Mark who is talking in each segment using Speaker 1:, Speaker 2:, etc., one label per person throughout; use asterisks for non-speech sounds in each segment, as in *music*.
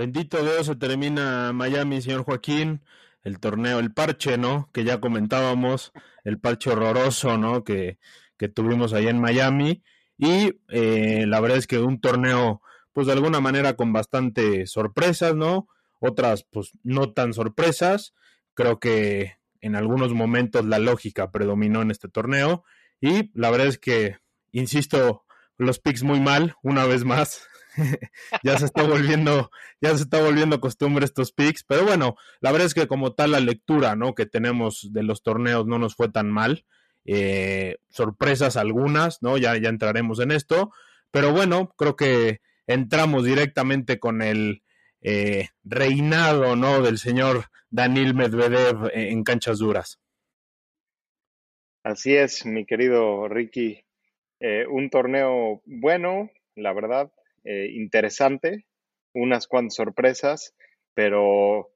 Speaker 1: Bendito Dios, se termina Miami, señor Joaquín, el torneo, el parche, ¿no? Que ya comentábamos, el parche horroroso, ¿no? Que, que tuvimos ahí en Miami. Y eh, la verdad es que un torneo, pues de alguna manera con bastante sorpresas, ¿no? Otras, pues no tan sorpresas. Creo que en algunos momentos la lógica predominó en este torneo. Y la verdad es que, insisto, los picks muy mal, una vez más. *laughs* ya se está volviendo, ya se está volviendo costumbre estos picks, pero bueno, la verdad es que como tal la lectura, ¿no? Que tenemos de los torneos no nos fue tan mal. Eh, sorpresas algunas, ¿no? Ya, ya entraremos en esto, pero bueno, creo que entramos directamente con el eh, reinado, ¿no? Del señor Daniel Medvedev en canchas duras.
Speaker 2: Así es, mi querido Ricky. Eh, un torneo bueno, la verdad, eh, interesante, unas cuantas sorpresas, pero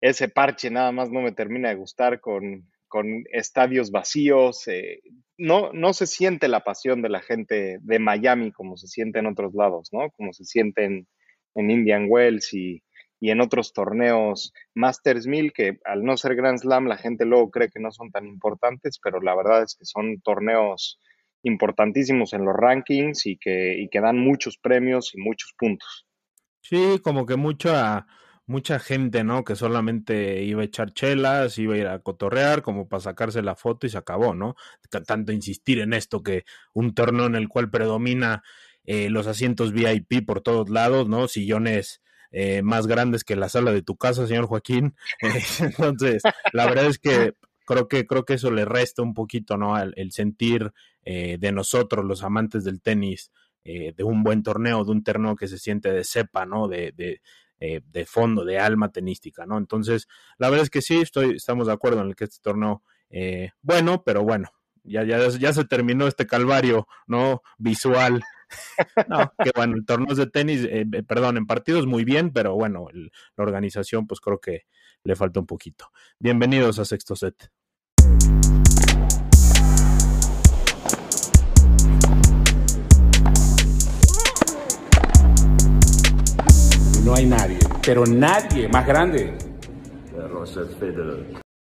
Speaker 2: ese parche nada más no me termina de gustar con, con estadios vacíos. Eh, no, no se siente la pasión de la gente de Miami como se siente en otros lados, ¿no? Como se siente en, Indian Wells y, y, en otros torneos Masters 1000 que al no ser Grand Slam la gente luego cree que no son tan importantes, pero la verdad es que son torneos importantísimos en los rankings y que, y que dan muchos premios y muchos puntos.
Speaker 1: Sí, como que mucha, mucha gente, ¿no? Que solamente iba a echar chelas, iba a ir a cotorrear, como para sacarse la foto y se acabó, ¿no? Tanto insistir en esto que un torneo en el cual predomina eh, los asientos VIP por todos lados, ¿no? Sillones eh, más grandes que la sala de tu casa, señor Joaquín. *laughs* Entonces, la verdad es que creo que creo que eso le resta un poquito, ¿no? El, sentir eh, de nosotros, los amantes del tenis, eh, de un buen torneo, de un torneo que se siente de cepa, ¿no? De, de, eh, de, fondo, de alma tenística, ¿no? Entonces, la verdad es que sí, estoy, estamos de acuerdo en el que este torneo, bueno, pero bueno, ya, ya, ya se terminó este calvario, ¿no? Visual. *laughs* No, que bueno, en torneos de tenis, perdón, en partidos muy bien, pero bueno, la organización, pues creo que le falta un poquito. Bienvenidos a Sexto Set.
Speaker 3: No hay nadie, pero nadie más grande.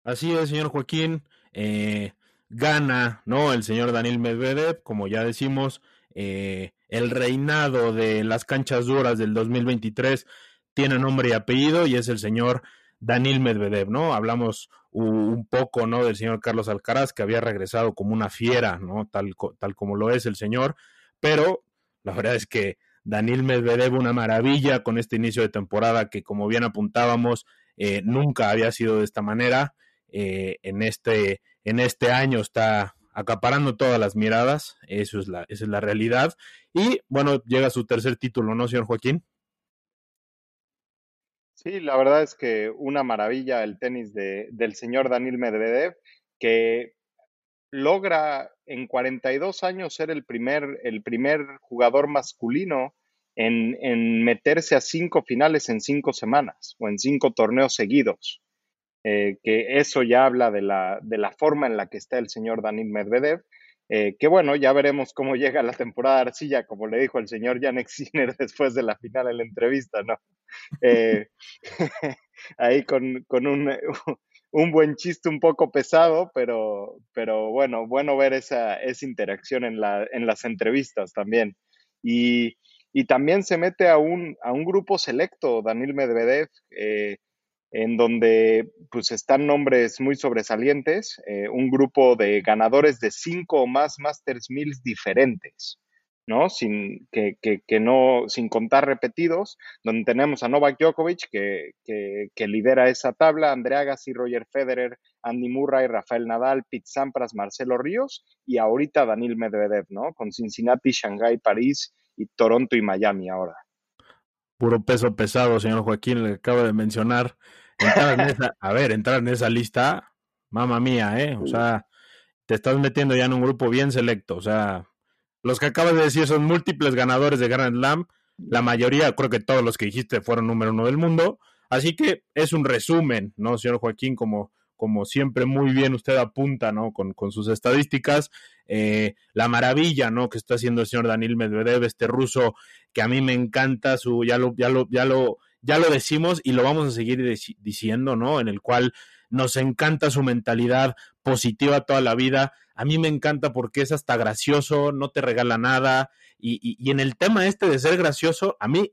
Speaker 1: Así es, señor Joaquín. Eh, gana, ¿no? El señor Daniel Medvedev, como ya decimos, eh, el reinado de las canchas duras del 2023 tiene nombre y apellido y es el señor Daniel Medvedev, ¿no? Hablamos un poco, ¿no? Del señor Carlos Alcaraz, que había regresado como una fiera, ¿no? Tal, tal como lo es el señor, pero la verdad es que Daniel Medvedev una maravilla con este inicio de temporada que como bien apuntábamos eh, nunca había sido de esta manera. Eh, en, este, en este año está acaparando todas las miradas, eso es la, esa es la realidad. Y bueno, llega su tercer título, ¿no, señor Joaquín?
Speaker 2: Sí, la verdad es que una maravilla el tenis de, del señor Daniel Medvedev, que logra en 42 años ser el primer, el primer jugador masculino en, en, meterse a cinco finales en cinco semanas o en cinco torneos seguidos. Eh, que eso ya habla de la, de la, forma en la que está el señor Daniel Medvedev. Eh, que bueno, ya veremos cómo llega la temporada de arcilla, como le dijo el señor Janek *laughs* Sinner después de la final en la entrevista, ¿no? Eh, *laughs* ahí con, con un, *laughs* un buen chiste un poco pesado, pero, pero bueno, bueno ver esa, esa interacción en, la, en las entrevistas también. Y, y, también se mete a un, a un grupo selecto, Daniel Medvedev, eh, en donde pues están nombres muy sobresalientes, eh, un grupo de ganadores de cinco o más Masters Mills diferentes. ¿no? Sin, que, que, no, sin contar repetidos, donde tenemos a Novak Djokovic, que, que, lidera esa tabla, Andrea Agassi, Roger Federer, Andy Murray, Rafael Nadal, Pete Sampras, Marcelo Ríos, y ahorita Daniel Medvedev, ¿no? Con Cincinnati, Shanghai, París y Toronto y Miami ahora.
Speaker 1: Puro peso pesado, señor Joaquín, le acabo de mencionar. A ver, entrar en esa lista, mamá mía, ¿eh? O sea, te estás metiendo ya en un grupo bien selecto, o sea, los que acabas de decir son múltiples ganadores de Grand Slam. La mayoría, creo que todos los que dijiste fueron número uno del mundo. Así que es un resumen, ¿no, señor Joaquín? Como, como siempre muy bien usted apunta, ¿no? Con, con sus estadísticas. Eh, la maravilla, ¿no? Que está haciendo el señor Daniel Medvedev, este ruso que a mí me encanta, su, ya lo, ya lo, ya lo, ya lo decimos y lo vamos a seguir diciendo, ¿no? En el cual nos encanta su mentalidad positiva toda la vida. A mí me encanta porque es hasta gracioso, no te regala nada. Y, y, en el tema este de ser gracioso, a mí,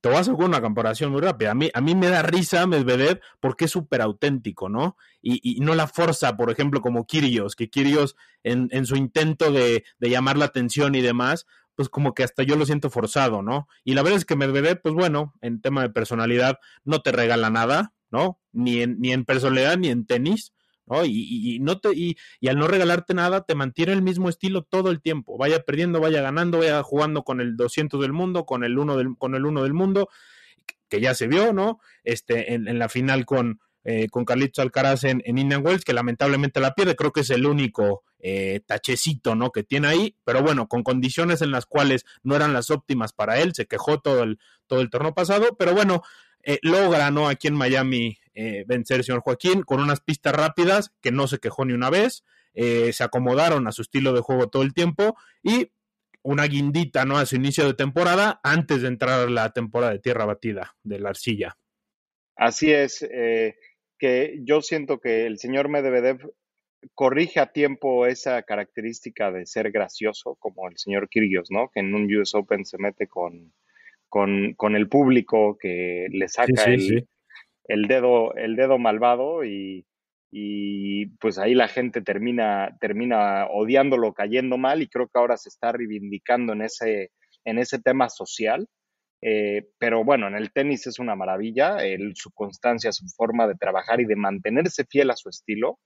Speaker 1: te voy a hacer una comparación muy rápida. A mí, a mí me da risa Medvedev porque es súper auténtico, ¿no? Y, y, no la forza, por ejemplo, como Kirios, que Kirios en, en su intento de, de, llamar la atención y demás, pues como que hasta yo lo siento forzado, ¿no? Y la verdad es que Medvedev, pues bueno, en tema de personalidad, no te regala nada, ¿no? Ni en, ni en personalidad ni en tenis, ¿no? Y, y, no te, y, y, al no regalarte nada, te mantiene el mismo estilo todo el tiempo. Vaya perdiendo, vaya ganando, vaya jugando con el 200 del mundo, con el 1 del, con el uno del mundo, que ya se vio, ¿no? Este, en, en la final con, eh, con Carlitos Alcaraz en, en, Indian Wells, que lamentablemente la pierde, creo que es el único eh, tachecito, ¿no? Que tiene ahí, pero bueno, con condiciones en las cuales no eran las óptimas para él, se quejó todo el, todo el torneo pasado, pero bueno, eh, logra, ¿no? Aquí en Miami eh, vencer señor Joaquín con unas pistas rápidas que no se quejó ni una vez, eh, se acomodaron a su estilo de juego todo el tiempo y una guindita, ¿no? A su inicio de temporada antes de entrar a la temporada de tierra batida de la arcilla.
Speaker 2: Así es, eh, que yo siento que el señor Medvedev corrige a tiempo esa característica de ser gracioso, como el señor Kyrgios, ¿no? Que en un US Open se mete con, con, con el público, que le saca sí, sí, el, sí. el, dedo, el dedo malvado y, y, pues ahí la gente termina, termina odiándolo, cayendo mal y creo que ahora se está reivindicando en ese, en ese tema social. Eh, pero bueno, en el tenis es una maravilla, el, su constancia, su forma de trabajar y de mantenerse fiel a su estilo.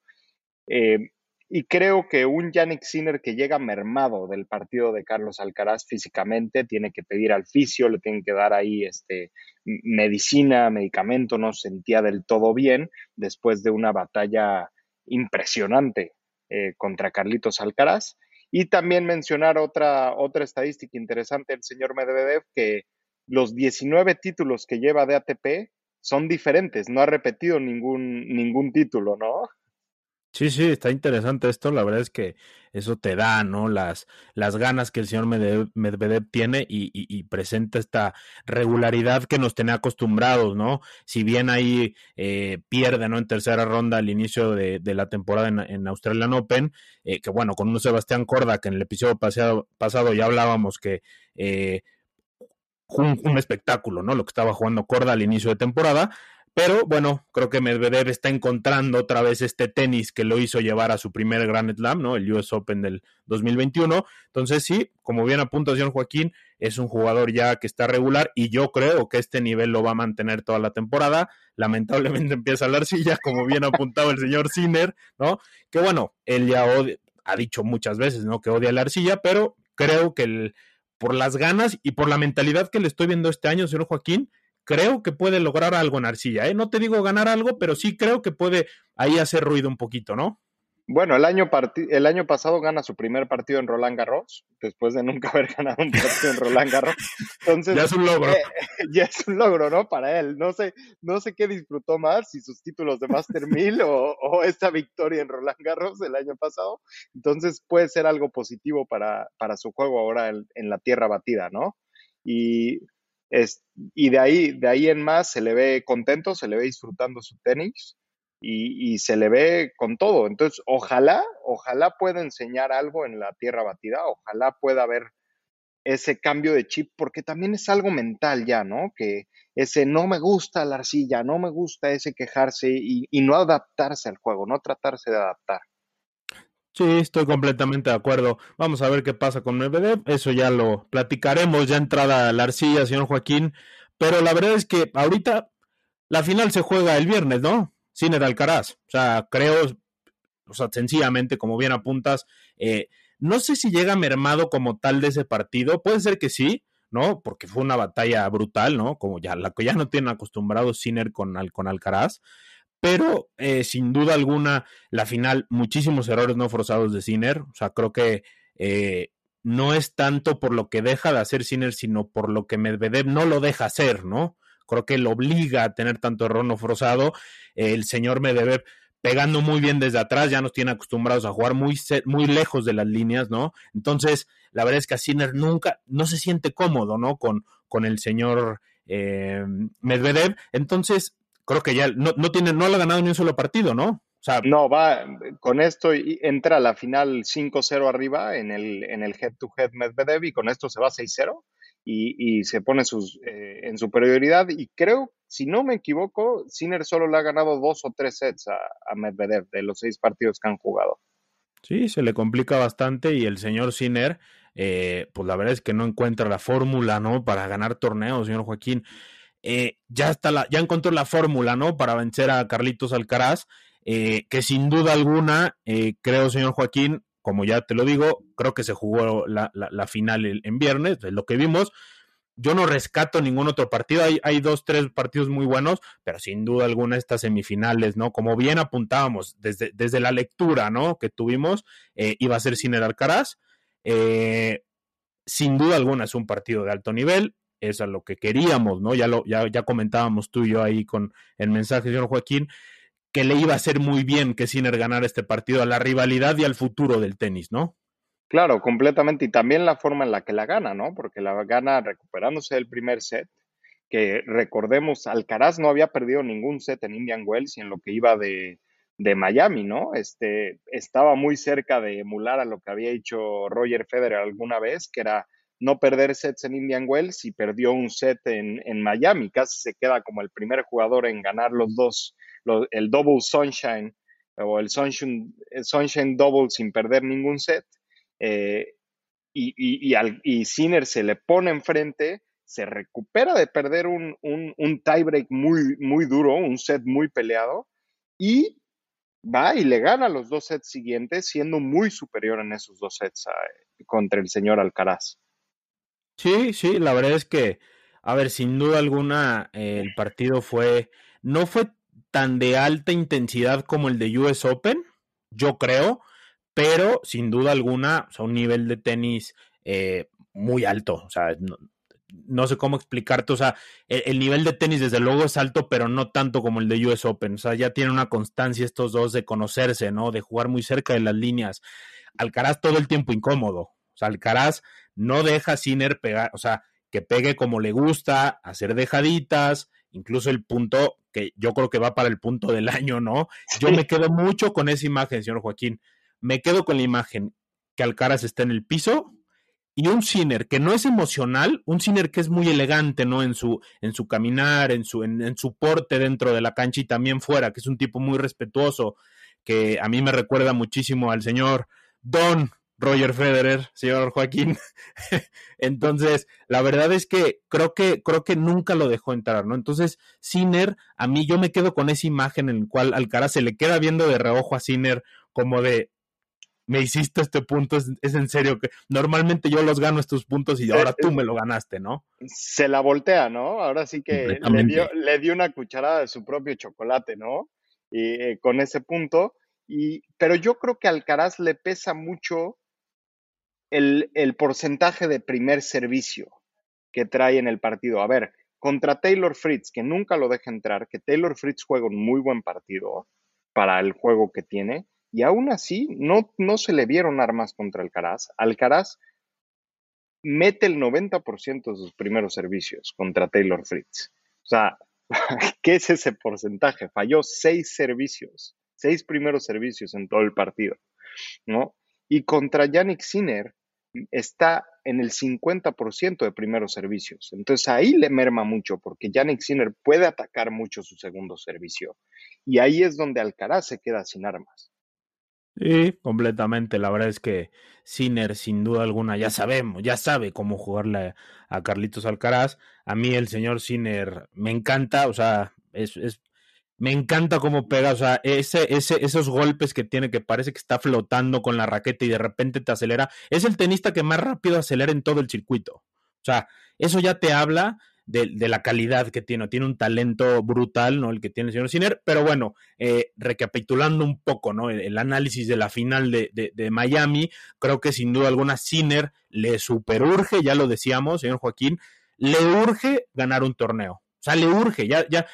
Speaker 2: Eh, y creo que un Yannick Sinner que llega mermado del partido de Carlos Alcaraz físicamente tiene que pedir al fisio, le tienen que dar ahí este, medicina, medicamento, no se sentía del todo bien después de una batalla impresionante eh, contra Carlitos Alcaraz. Y también mencionar otra, otra estadística interesante del señor Medvedev, que los 19 títulos que lleva de ATP son diferentes, no ha repetido ningún, ningún título, ¿no?
Speaker 1: Sí, sí, está interesante esto. La verdad es que eso te da, ¿no? Las, las ganas que el señor Medvedev, tiene y, presenta esta regularidad que nos tenía acostumbrados, ¿no? Si bien ahí eh, pierde, ¿no? En tercera ronda al inicio de, de la temporada en, en Australian Open, eh, que bueno, con un Sebastián Corda, que en el episodio pasado, ya hablábamos que eh, un, un espectáculo, ¿no? Lo que estaba jugando Corda al inicio de temporada pero bueno, creo que Medvedev está encontrando otra vez este tenis que lo hizo llevar a su primer Grand Slam, ¿no? El US Open del 2021. Entonces, sí, como bien apunta señor Joaquín, es un jugador ya que está regular y yo creo que este nivel lo va a mantener toda la temporada. Lamentablemente *laughs* empieza la arcilla, como bien apuntaba el señor Sinner, ¿no? Que bueno, él ya odia, ha dicho muchas veces, ¿no? Que odia la arcilla, pero creo que el, por las ganas y por la mentalidad que le estoy viendo este año, señor Joaquín, creo que puede lograr algo en Arcilla. ¿eh? No te digo ganar algo, pero sí creo que puede ahí hacer ruido un poquito, ¿no?
Speaker 2: Bueno, el año, el año pasado gana su primer partido en Roland Garros, después de nunca *laughs* haber ganado un partido en Roland Garros. Entonces,
Speaker 1: ya es un logro.
Speaker 2: Eh, *laughs* ya es un logro, ¿no? Para él. No sé, no sé qué disfrutó más, si sus títulos de Master *laughs* 1000 o, o, esta victoria en Roland Garros el año pasado. Entonces puede ser algo positivo para, para su juego ahora en, en la tierra batida, ¿no? Y y de ahí, de ahí en más se le ve contento, se le ve disfrutando su tenis y, se le ve con todo. Entonces, ojalá, ojalá pueda enseñar algo en la tierra batida, ojalá pueda haber ese cambio de chip, porque también es algo mental ya, ¿no? Que ese no me gusta la arcilla, no me gusta ese quejarse y no adaptarse al juego, no tratarse de adaptar.
Speaker 1: Sí, estoy completamente de acuerdo. Vamos a ver qué pasa con Medvedev. Eso ya lo platicaremos ya entrada la arcilla, señor Joaquín. Pero la verdad es que ahorita la final se juega el viernes, ¿no? Sin Alcaraz. O sea, creo, o sea, sencillamente, como bien apuntas, eh, no sé si llega mermado como tal de ese partido. Puede ser que sí, ¿no? Porque fue una batalla brutal, ¿no? Como ya la que ya no tienen acostumbrado Sinner con, con Alcaraz pero eh, sin duda alguna la final, muchísimos errores no forzados de Sinner, o sea, creo que eh, no es tanto por lo que deja de hacer Sinner, sino por lo que Medvedev no lo deja hacer, ¿no? Creo que lo obliga a tener tanto error no forzado. el señor Medvedev pegando muy bien desde atrás, ya nos tiene acostumbrados a jugar muy, muy lejos de las líneas, ¿no? Entonces, la verdad es que a Sinner nunca, no se siente cómodo, ¿no? Con, con el señor eh, Medvedev. Entonces, creo que ya no, no, tiene, no le ha ganado ni un solo partido, ¿no?
Speaker 2: O sea, no, va con esto y entra a la final 5-0 arriba en el, en el head-to-head Medvedev y con esto se va 6-0 y, y, se pone sus, eh, en superioridad. Y creo, si no me equivoco, Sinner solo le ha ganado dos o tres sets a, a Medvedev de los seis partidos que han jugado.
Speaker 1: Sí, se le complica bastante y el señor Sinner, eh, pues la verdad es que no encuentra la fórmula, ¿no? Para ganar torneos, señor Joaquín. Eh, ya está la, ya encontró la fórmula, ¿no? Para vencer a Carlitos Alcaraz eh, que sin duda alguna, eh, creo, señor Joaquín, como ya te lo digo, creo que se jugó la, final en viernes, es lo que vimos. Yo no rescato ningún otro partido, hay, hay dos, tres partidos muy buenos, pero sin duda alguna estas semifinales, ¿no? Como bien apuntábamos desde, desde la lectura, ¿no? Que tuvimos, eh, iba a ser sin el Alcaraz. sin duda alguna es un partido de alto nivel, es a lo que queríamos, ¿no? Ya, lo, ya, ya comentábamos tú y yo ahí con el mensaje, señor Joaquín que le iba a hacer muy bien que Sinner ganara este partido a la rivalidad y al futuro del tenis, ¿no?
Speaker 2: Claro, completamente. Y también la forma en la que la gana, ¿no? Porque la gana recuperándose del primer set, que recordemos, Alcaraz no había perdido ningún set en Indian Wells y en lo que iba de, de Miami, ¿no? Este, estaba muy cerca de emular a lo que había hecho Roger Federer alguna vez, que era no perder sets en Indian Wells y perdió un set en, en Miami. Casi se queda como el primer jugador en ganar los dos el Double Sunshine o el Sunshine, sunshine Double sin perder ningún set. Eh, y, y, y, al, y Sinner se le pone enfrente, se recupera de perder un, un, un tiebreak muy, muy duro, un set muy peleado, y va y le gana los dos sets siguientes, siendo muy superior en esos dos sets contra el señor Alcaraz.
Speaker 1: Sí, sí, la verdad es que, a ver, sin duda alguna, eh, el partido fue, no fue tan de alta intensidad como el de US Open, yo creo, pero sin duda alguna, o un nivel de tenis eh, muy alto. O sea, no, sé cómo explicarte. O sea, el, el, nivel de tenis desde luego es alto, pero no tanto como el de US Open. O sea, ya tienen una constancia estos dos de conocerse, ¿no? De jugar muy cerca de las líneas. Alcaraz todo el tiempo incómodo. O sea, Alcaraz no deja Sinner pegar, o sea, que pegue como le gusta, hacer dejaditas, incluso el punto que yo creo que va para el punto del año, ¿no? Yo me quedo mucho con esa imagen, señor Joaquín. Me quedo con la imagen que Alcaraz está en el piso y un Sinner que no es emocional, un Sinner que es muy elegante, ¿no? En su, en su caminar, en su, en, en su porte dentro de la cancha y también fuera, que es un tipo muy respetuoso, que a mí me recuerda muchísimo al señor Don Roger Federer, señor Joaquín. *laughs* Entonces, la verdad es que creo que creo que nunca lo dejó entrar, ¿no? Entonces, Sinner, a mí yo me quedo con esa imagen en la cual Alcaraz se le queda viendo de reojo a Sinner como de me hiciste este punto, es, es, en serio que normalmente yo los gano estos puntos y ahora tú me lo ganaste, ¿no?
Speaker 2: Se la voltea, ¿no? Ahora sí que le dio, le dio una cucharada de su propio chocolate, ¿no? Y eh, con ese punto. Y, pero yo creo que Alcaraz le pesa mucho el, el, porcentaje de primer servicio que trae en el partido. A ver, contra Taylor Fritz, que nunca lo deja entrar, que Taylor Fritz juega un muy buen partido para el juego que tiene, y aún así no, no se le vieron armas contra Alcaraz. Alcaraz mete el 90% de sus primeros servicios contra Taylor Fritz. O sea, *laughs* ¿qué es ese porcentaje? Falló seis servicios, seis primeros servicios en todo el partido, ¿no? Y contra Yannick Sinner está en el 50% de primeros servicios. Entonces ahí le merma mucho porque Yannick Sinner puede atacar mucho su segundo servicio. Y ahí es donde Alcaraz se queda sin armas.
Speaker 1: Sí, completamente. La verdad es que Sinner, sin duda alguna, ya sabemos, ya sabe cómo jugarle a Carlitos Alcaraz. A mí el señor Sinner me encanta, o sea, es, es me encanta cómo pega, o sea, ese, ese, esos golpes que tiene que parece que está flotando con la raqueta y de repente te acelera. Es el tenista que más rápido acelera en todo el circuito. O sea, eso ya te habla de, de la calidad que tiene. Tiene un talento brutal, ¿no? El que tiene el señor Sinner. Pero bueno, eh, recapitulando un poco, ¿no? El, el análisis de la final de, de, de, Miami, creo que sin duda alguna Sinner le superurge, ya lo decíamos, señor Joaquín, le urge ganar un torneo. O sea, le urge, ya, ya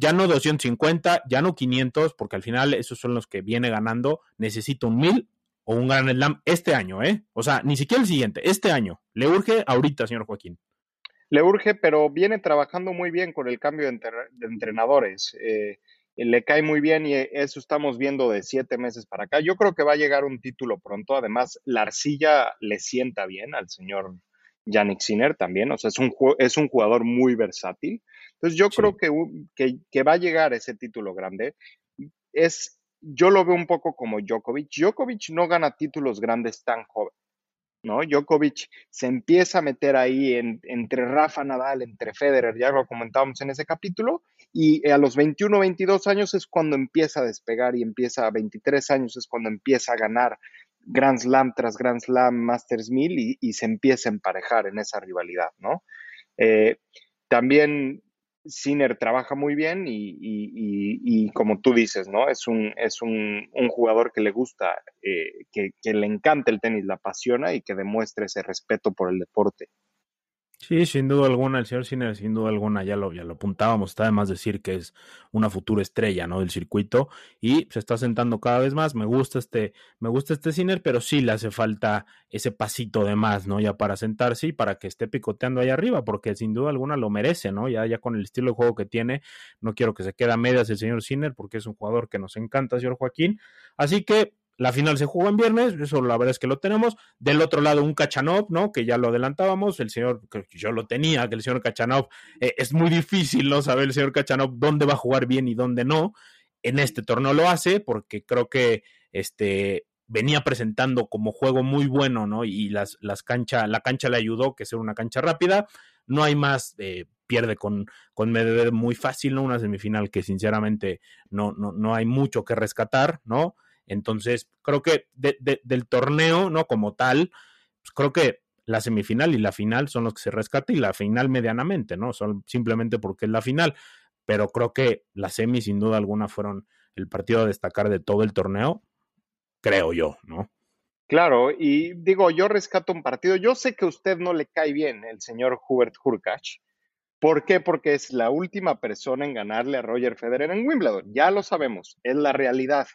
Speaker 1: ya no 250, ya no 500, porque al final esos son los que viene ganando. Necesita un 1000 o un Gran Slam este año, ¿eh? O sea, ni siquiera el siguiente, este año. Le urge ahorita, señor Joaquín.
Speaker 2: Le urge, pero viene trabajando muy bien con el cambio de, entrenadores. Eh, le cae muy bien y eso estamos viendo de siete meses para acá. Yo creo que va a llegar un título pronto. Además, la arcilla le sienta bien al señor Yannick Sinner también. O sea, es un, es un jugador muy versátil. Entonces, yo creo que, que, que, va a llegar ese título grande. Es, yo lo veo un poco como Djokovic. Djokovic no gana títulos grandes tan joven. ¿no? Djokovic se empieza a meter ahí entre Rafa Nadal, entre Federer, ya lo comentábamos en ese capítulo, y a los 21, 22 años es cuando empieza a despegar y empieza a 23 años es cuando empieza a ganar Grand Slam tras Grand Slam, Masters 1000 y, se empieza a emparejar en esa rivalidad, ¿no? Eh, también Sinner trabaja muy bien y, como tú dices, ¿no? Es un, es un, jugador que le gusta, eh, que, que, le encanta el tenis, la apasiona y que demuestra ese respeto por el deporte.
Speaker 1: Sí, sin duda alguna, el señor Sinner, sin duda alguna, ya lo, ya lo apuntábamos, está además decir que es una futura estrella, ¿no? Del circuito y se está sentando cada vez más. Me gusta este, me gusta este Sinner, pero sí le hace falta ese pasito de más, ¿no? Ya para sentarse y para que esté picoteando ahí arriba, porque sin duda alguna lo merece, ¿no? Ya, ya con el estilo de juego que tiene, no quiero que se quede a medias el señor Sinner, porque es un jugador que nos encanta, señor Joaquín. Así que la final se jugó en viernes, eso la verdad es que lo tenemos. Del otro lado, un Kachanov, ¿no? Que ya lo adelantábamos, el señor, yo lo tenía, que el señor Kachanov, eh, es muy difícil, ¿no? Saber el señor Kachanov dónde va a jugar bien y dónde no. En este torneo lo hace, porque creo que este venía presentando como juego muy bueno, ¿no? Y las, las cancha, la cancha le ayudó, que sea una cancha rápida. No hay más, eh, pierde con, con Medvedev muy fácil, ¿no? Una semifinal que sinceramente no, no, no hay mucho que rescatar, ¿no? Entonces, creo que del torneo, ¿no? Como tal, pues creo que la semifinal y la final son los que se rescatan y la final medianamente, ¿no? Son simplemente porque es la final. Pero creo que las semis, sin duda alguna, fueron el partido a destacar de todo el torneo, creo yo, ¿no?
Speaker 2: Claro, y digo, yo rescato un partido. Yo sé que a usted no le cae bien el señor Hubert Hurkacz. ¿Por qué? Porque es la última persona en ganarle a Roger Federer en Wimbledon. Ya lo sabemos, es la realidad.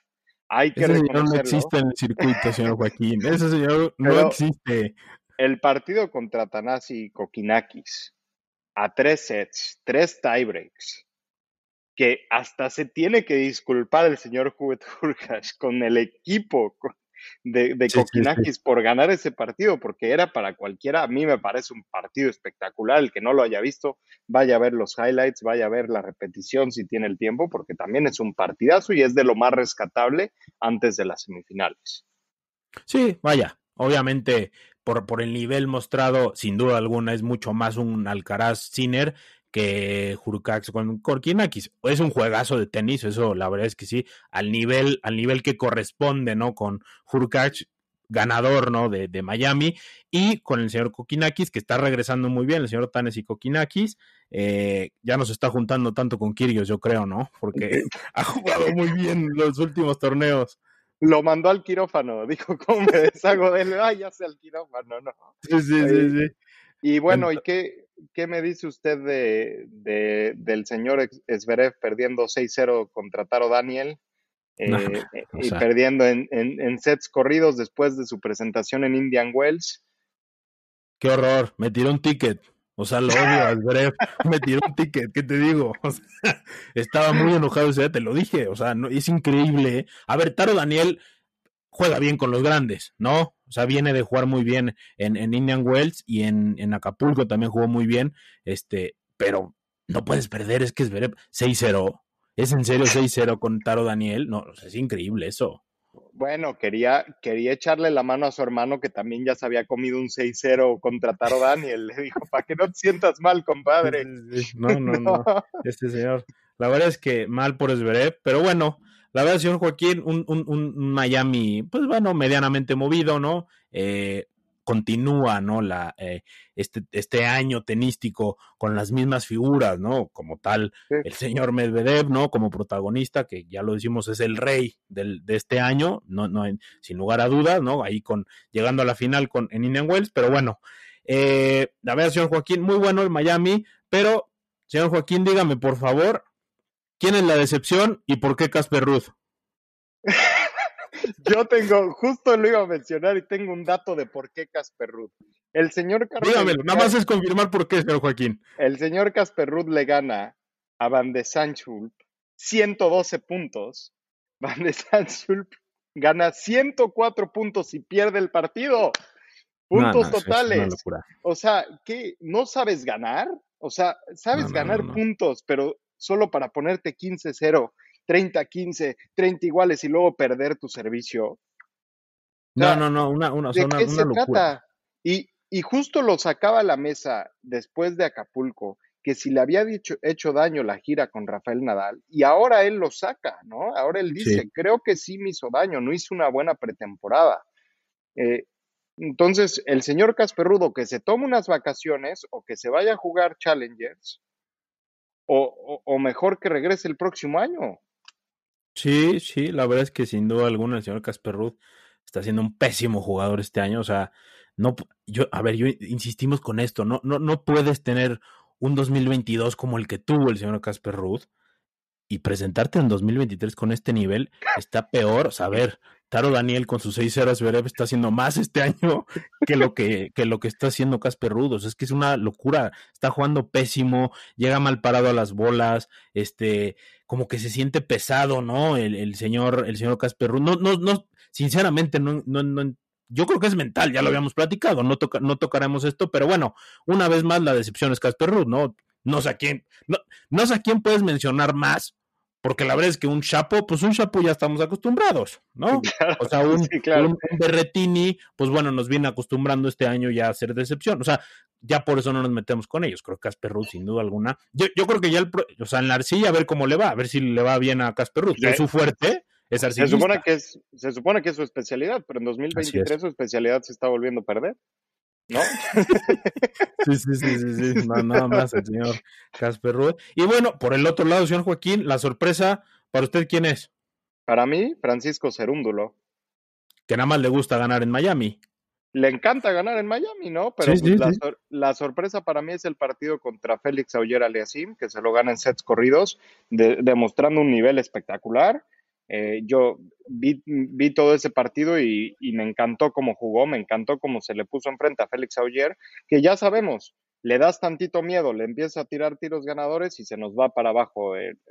Speaker 2: Hay que
Speaker 1: Ese señor no existe en el circuito, señor Joaquín. Ese señor no existe.
Speaker 2: El partido contra Tanasi Kokinakis a tres sets, tres tiebreaks, que hasta se tiene que disculpar el señor Hubert con el equipo, de, de Kokinakis por ganar ese partido, porque era para cualquiera. A mí me parece un partido espectacular. El que no lo haya visto, vaya a ver los highlights, vaya a ver la repetición si tiene el tiempo, porque también es un partidazo y es de lo más rescatable antes de las semifinales.
Speaker 1: Sí, vaya, obviamente por, por el nivel mostrado, sin duda alguna, es mucho más un Alcaraz Sinner que Jurucax con Korkinakis. Es un juegazo de tenis, eso la verdad es que sí, al nivel, al nivel que corresponde, ¿no? Con Jurucax, ganador, ¿no? De, de, Miami, y con el señor Kokinakis, que está regresando muy bien, el señor Tanes y Kokinakis, eh, ya nos está juntando tanto con Kirios, yo creo, ¿no? Porque *laughs* ha jugado muy bien los últimos torneos.
Speaker 2: Lo mandó al quirófano, *laughs* dijo, ¿cómo me deshago de él? Ay, ya sé al quirófano, ¿no?
Speaker 1: Sí, sí, sí, sí.
Speaker 2: Y bueno, ¿y qué, qué me dice usted de, del señor Zverev perdiendo 6-0 contra Taro Daniel? *laughs* Eh, y perdiendo en, en, sets corridos después de su presentación en Indian Wells.
Speaker 1: Qué horror, me tiró un ticket. O sea, lo odio a Zverev, *laughs* me tiró un ticket, ¿qué te digo? *laughs* estaba muy enojado ese día, te lo dije, o sea, no, es increíble. ¿eh? A ver, Taro Daniel juega bien con los grandes, ¿no? O sea, viene de jugar muy bien en, en Indian Wells y en, en, Acapulco también jugó muy bien. Este, pero no puedes perder, es que es 6-0. ¿Es en serio 6-0 con Taro Daniel? No, es increíble eso.
Speaker 2: Bueno, quería, quería echarle la mano a su hermano que también ya se había comido un 6-0 contra Taro Daniel. Le dijo, para que no te sientas mal, compadre.
Speaker 1: No, no, no. *laughs* Este señor. La verdad es que mal por Esberet, pero bueno, la verdad, señor Joaquín, un, un, un Miami, pues bueno, medianamente movido, ¿no? Eh, continúa, ¿no? La, eh, este, este año tenístico con las mismas figuras, ¿no? Como tal, el señor Medvedev, ¿no? Como protagonista, que ya lo decimos, es el rey del, de este año, no, no, sin lugar a dudas, ¿no? Ahí con, llegando a la final con, en Indian Wells, pero bueno, eh, la verdad, señor Joaquín, muy bueno el Miami, pero, señor Joaquín, dígame, por favor, ¿Quién es la decepción y por qué Casper Ruth? *laughs*
Speaker 2: Yo tengo, justo lo iba a mencionar y tengo un dato de por qué Casper Ruth. El señor
Speaker 1: Dígamelo, nada más es confirmar por qué, señor Joaquín.
Speaker 2: El señor Casper Ruth le gana a Van de Sanchulp 112 puntos. Van de Sanchulp gana 104 puntos y pierde el partido. Puntos totales. O sea, ¿qué? ¿No sabes ganar? O sea, sabes ganar puntos, pero solo para ponerte 15-0, 30-15, 30 iguales y luego perder tu servicio.
Speaker 1: no, no, no, una, una, ¿de qué se trata?
Speaker 2: Y, y justo lo sacaba a la mesa después de Acapulco, que si le había dicho, hecho daño la gira con Rafael Nadal, y ahora él lo saca, ¿no? Ahora él dice, creo que sí me hizo daño, no hizo una buena pretemporada. Eh, entonces, el señor Casperrudo que se tome unas vacaciones o que se vaya a jugar Challengers, o, o, mejor que regrese el próximo año.
Speaker 1: Sí, sí, la verdad es que sin duda alguna el señor Casperrud está siendo un pésimo jugador este año. O sea, no, yo, a ver, yo insistimos con esto, no, no, no puedes tener un 2022 como el que tuvo el señor Casper y presentarte en 2023 con este nivel está peor. O sea, ver, Taro Daniel con sus 6-0 Zverev está haciendo más este año que lo que, que, lo que está haciendo Casper Rudos. Es que es una locura. Está jugando pésimo, llega mal parado a las bolas, este, como que se siente pesado, ¿no? El, el señor, el señor Casper Rudos. No, no, no, sinceramente, no, no, no, yo creo que es mental, ya lo habíamos platicado, no, toca, no tocaremos esto, pero bueno, una vez más la decepción es Casper Ruud, ¿no? No sé quién, no, no sé a quién puedes mencionar más porque la verdad es que un Chapo, pues un Chapo ya estamos acostumbrados, ¿no? o sea, un, Berretini, pues bueno, nos viene acostumbrando este año ya a ser decepción. O sea, ya por eso no nos metemos con ellos. Creo que Casper Ruth, sin duda alguna. Yo, yo creo que ya, el, o sea, en la arcilla, a ver cómo le va, a ver si le va bien a Casper Ruth. Es su fuerte, es
Speaker 2: Se supone que es, se supone que es su especialidad, pero en 2023 su especialidad se está volviendo a perder. ¿No?
Speaker 1: sí, sí, sí, sí, sí. nada más el señor Casper Rued. Y bueno, por el otro lado, señor Joaquín, la sorpresa, ¿para usted quién es?
Speaker 2: Para mí, Francisco Cerúndulo.
Speaker 1: Que nada más le gusta ganar en Miami.
Speaker 2: Le encanta ganar en Miami, ¿no? Pero pues, la, sorpresa para mí es el partido contra Félix Auger Aliasim, que se lo gana en sets corridos, demostrando un nivel espectacular. Eh, yo vi, todo ese partido y, me encantó cómo jugó, me encantó cómo se le puso enfrente a Félix Auger, que ya sabemos, le das tantito miedo, le empieza a tirar tiros ganadores y se nos va para abajo el,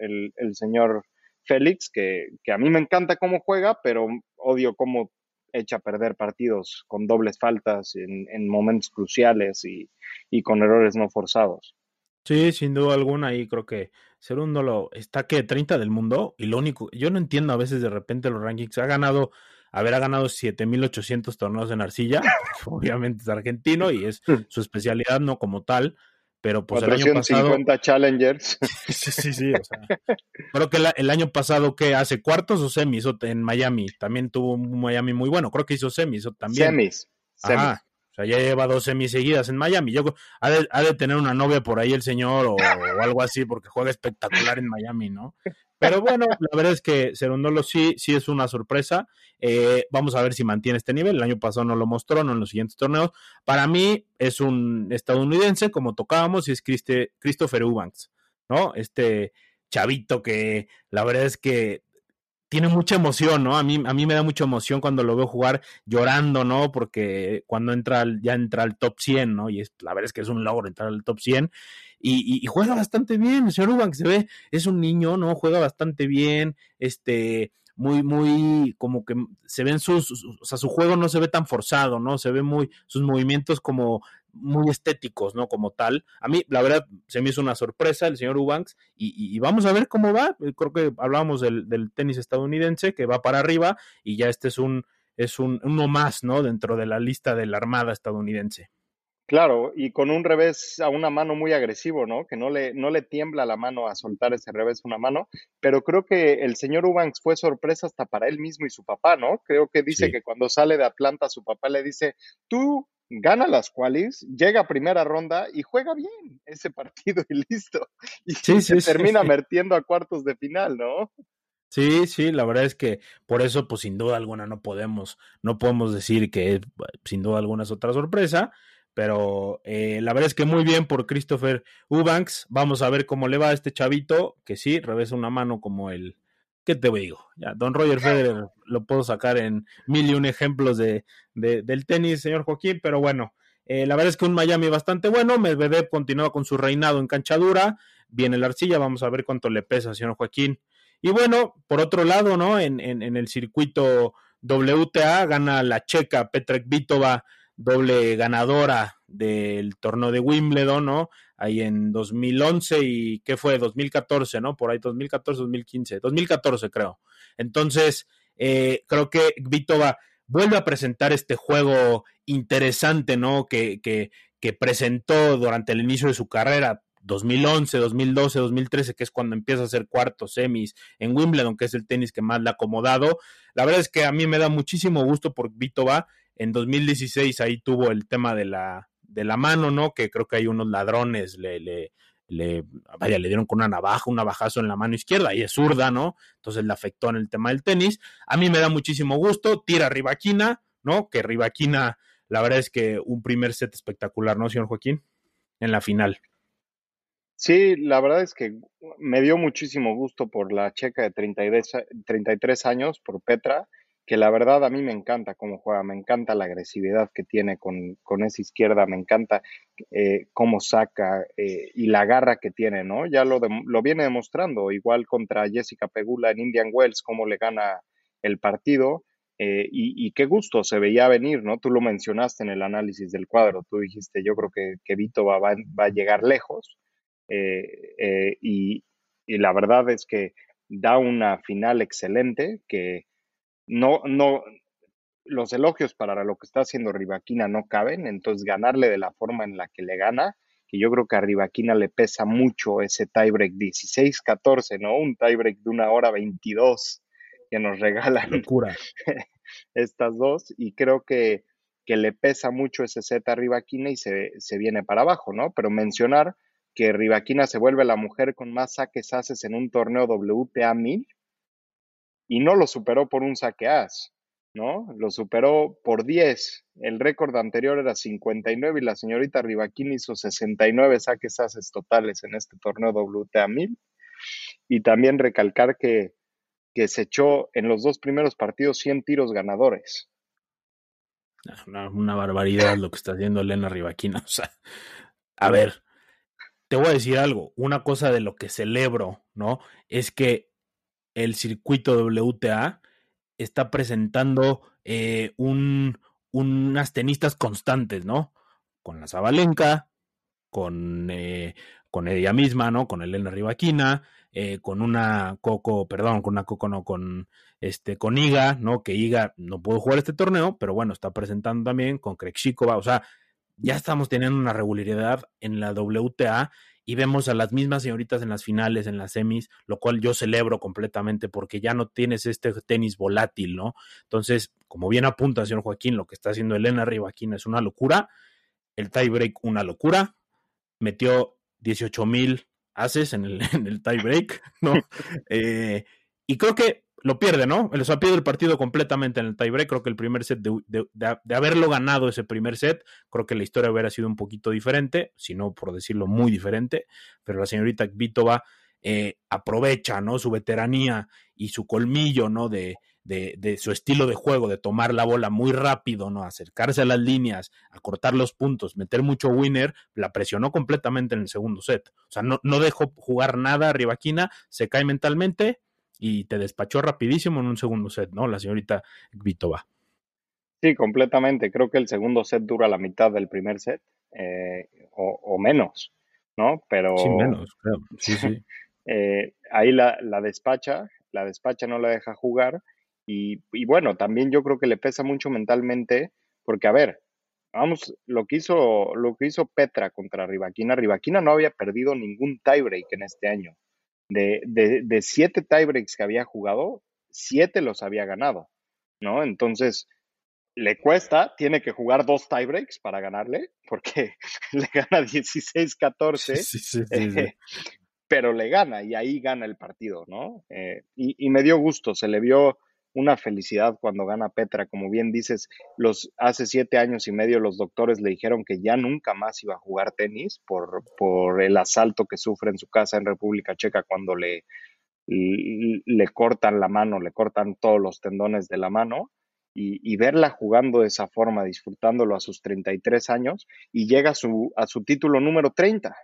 Speaker 2: señor Félix, que, a mí me encanta cómo juega, pero odio cómo echa a perder partidos con dobles faltas en, en momentos cruciales y, y con errores no forzados.
Speaker 1: Sí, sin duda alguna, y creo que Segundo está que 30 del mundo, y lo único, yo no entiendo a veces de repente los rankings, ha ganado, a ver, ha ganado 7800 torneos en arcilla, *laughs* obviamente es argentino y es *laughs* su especialidad, no como tal, pero pues el año pasado.
Speaker 2: challengers. *laughs*
Speaker 1: sí, sí, sí, o sea, creo que el, año pasado, que ¿Hace cuartos o semis en Miami? También tuvo un Miami muy bueno, creo que hizo semis también.
Speaker 2: Semis. semis.
Speaker 1: O sea, ya lleva dos semiseguidas en Miami. Yo, ha, de, tener una novia por ahí el señor o, algo así, porque juega espectacular en Miami, ¿no? Pero bueno, la verdad es que Serundolo sí, sí es una sorpresa. Eh, vamos a ver si mantiene este nivel. El año pasado no lo mostró, no en los siguientes torneos. Para mí es un estadounidense, como tocábamos, y es Christopher Eubanks, ¿no? Este chavito que la verdad es que tiene mucha emoción, ¿no? A mí, a mí me da mucha emoción cuando lo veo jugar llorando, ¿no? Porque cuando entra, ya entra al top 100, ¿no? Y es, la verdad es que es un logro entrar al top 100. Y, juega bastante bien, el señor Uban, que se ve, es un niño, ¿no? Juega bastante bien, este, muy, muy, como que se ven sus, o sea, su juego no se ve tan forzado, ¿no? Se ve muy, sus movimientos como muy estéticos, ¿no? Como tal. A mí, la verdad, se me hizo una sorpresa el señor Ubanks y, vamos a ver cómo va. Eh, creo que hablábamos del, tenis estadounidense que va para arriba y ya este es un, es un, uno más, ¿no? Dentro de la lista de la Armada estadounidense.
Speaker 2: Claro, y con un revés a una mano muy agresivo, ¿no? Que no le, no le tiembla la mano a soltar ese revés a una mano, pero creo que el señor Ubanks fue sorpresa hasta para él mismo y su papá, ¿no? Creo que dice que cuando sale de Atlanta su papá le dice, tú gana las cuales, llega a primera ronda y juega bien ese partido y listo. *laughs* Y se termina metiendo a cuartos de final, ¿no?
Speaker 1: Sí, sí, la verdad es que por eso, pues sin duda alguna no podemos, no podemos decir que sin duda alguna es otra sorpresa, pero eh, la verdad es que muy bien por Christopher Ubanks. Vamos a ver cómo le va a este chavito, que sí, revesa una mano como el, ¿qué te digo? Ya, Don Roger Federer lo puedo sacar en mil y un ejemplos de, del tenis, señor Joaquín, pero bueno, Eh, la verdad es que un Miami bastante bueno. Medvedev continúa con su reinado en canchadura. Viene la arcilla, vamos a ver cuánto le pesa, señor Joaquín. Y bueno, por otro lado, ¿no? En, en, el circuito WTA gana la checa Petra Kvitova, doble ganadora del torneo de Wimbledon, ¿no? Ahí en 2011 y ¿qué fue? 2014, ¿no? Por ahí 2014, 2015, 2014 creo. Entonces, eh, creo que Kvitova vuelve a presentar este juego interesante, ¿no? Que, que, que presentó durante el inicio de su carrera, 2011, 2012, 2013, que es cuando empieza a hacer cuartos, semis en Wimbledon, que es el tenis que más le ha acomodado. La verdad es que a mí me da muchísimo gusto por Vitova. En 2016 ahí tuvo el tema de la, de la mano, ¿no? Que creo que hay unos ladrones le, le, vaya, le dieron con una navaja, un navajazo en la mano izquierda y es zurda, ¿no? Entonces le afectó en el tema del tenis. A mí me da muchísimo gusto, tira Rivaquina, ¿no? Que Rivaquina, la verdad es que un primer set espectacular, ¿no, señor Joaquín? En la final.
Speaker 2: Sí, la verdad es que me dio muchísimo gusto por la checa de 33 años, por Petra, que la verdad a mí me encanta cómo juega, me encanta la agresividad que tiene con, con esa izquierda, me encanta eh, cómo saca eh, y la garra que tiene, ¿no? Ya lo, lo viene demostrando, igual contra Jessica Pegula en Indian Wells, cómo le gana el partido. Eh, y, y, qué gusto se veía venir, ¿no? Tú lo mencionaste en el análisis del cuadro, tú dijiste, yo creo que, que Vito va, va, va a llegar lejos, eh, y, y, la verdad es que da una final excelente que no, no, los elogios para lo que está haciendo Rivaquina no caben, entonces ganarle de la forma en la que le gana, que yo creo que a Rivaquina le pesa mucho ese tiebreak 16-14, ¿no? Un tiebreak de una hora 22 que nos *laughs* regalan
Speaker 1: Locura. *laughs*
Speaker 2: estas dos, y creo que, que le pesa mucho ese set a Rivaquina y se, se viene para abajo, ¿no? Pero mencionar que Rivaquina se vuelve la mujer con más saques haces en un torneo WTA 1000 y no lo superó por un saque as, ¿no? Lo superó por 10. El récord anterior era 59 y la señorita Rivaquina hizo 69 saques haces totales en este torneo WTA 1000. Y también recalcar que, que se echó en los dos primeros partidos 100 tiros ganadores.
Speaker 1: Una, una barbaridad lo que está haciendo Elena Rivaquina. *laughs* A ver, te voy a decir algo, una cosa de lo que celebro, ¿no? Es que el circuito WTA está presentando eh, un, unas tenistas constantes, ¿no? Con la Zabalenka, con, eh, con ella misma, ¿no? Con Elena Rivaquina, eh, con una Coco, perdón, con una Coco, no, con este, con Iga, ¿no? Que Iga no pudo jugar este torneo, pero bueno, está presentando también con Krejcikova, o sea, ya estamos teniendo una regularidad en la WTA y vemos a las mismas señoritas en las finales, en las semis, lo cual yo celebro completamente porque ya no tienes este tenis volátil, ¿no? Entonces, como bien apunta, señor Joaquín, lo que está haciendo Elena Rivaquina es una locura, el tiebreak una locura, metió 18 mil haces en el, *laughs* en el tiebreak, ¿no? *laughs* eh, y creo que lo pierde, ¿no? O sea, pierde el partido completamente en el tiebreak. Creo que el primer set, de, de, haberlo ganado ese primer set, creo que la historia hubiera sido un poquito diferente, si no por decirlo muy diferente. Pero la señorita Kvitova eh, aprovecha, ¿no? Su veteranía y su colmillo, ¿no? De, su estilo de juego, de tomar la bola muy rápido, ¿no? Acercarse a las líneas, a cortar los puntos, meter mucho winner, la presionó completamente en el segundo set. O sea, no, no dejó jugar nada a Rivaquina, se cae mentalmente y te despachó rapidísimo en un segundo set, ¿no? La señorita Vitova.
Speaker 2: Sí, completamente. Creo que el segundo set dura la mitad del primer set eh, o, o, menos, ¿no? Pero.
Speaker 1: Sí, menos, creo. Sí, sí. *laughs*
Speaker 2: eh, ahí la, la, despacha, la despacha no la deja jugar. Y, y, bueno, también yo creo que le pesa mucho mentalmente, porque a ver, vamos, lo que hizo, lo que hizo Petra contra Rivaquina, Rivaquina no había perdido ningún tiebreak en este año de, de, de siete tiebreaks que había jugado, siete los había ganado, ¿no? Entonces, le cuesta, tiene que jugar dos tiebreaks para ganarle, porque *laughs* le gana 16-14, sí, sí, sí, eh, pero le gana y ahí gana el partido, ¿no? Eh, y, y, me dio gusto, se le vio una felicidad cuando gana Petra, como bien dices, los hace siete años y medio los doctores le dijeron que ya nunca más iba a jugar tenis por, por el asalto que sufre en su casa en República Checa cuando le, le cortan la mano, le cortan todos los tendones de la mano y, verla jugando de esa forma, disfrutándolo a sus 33 años y llega a su, a su título número 30,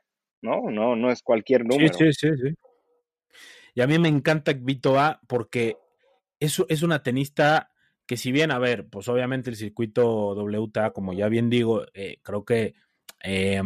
Speaker 2: ¿no? No, no es cualquier número.
Speaker 1: Sí, sí, sí, Y a mí me encanta Vito A porque es, es una tenista que si bien, a ver, pues obviamente el circuito WTA, como ya bien digo, eh, creo que eh,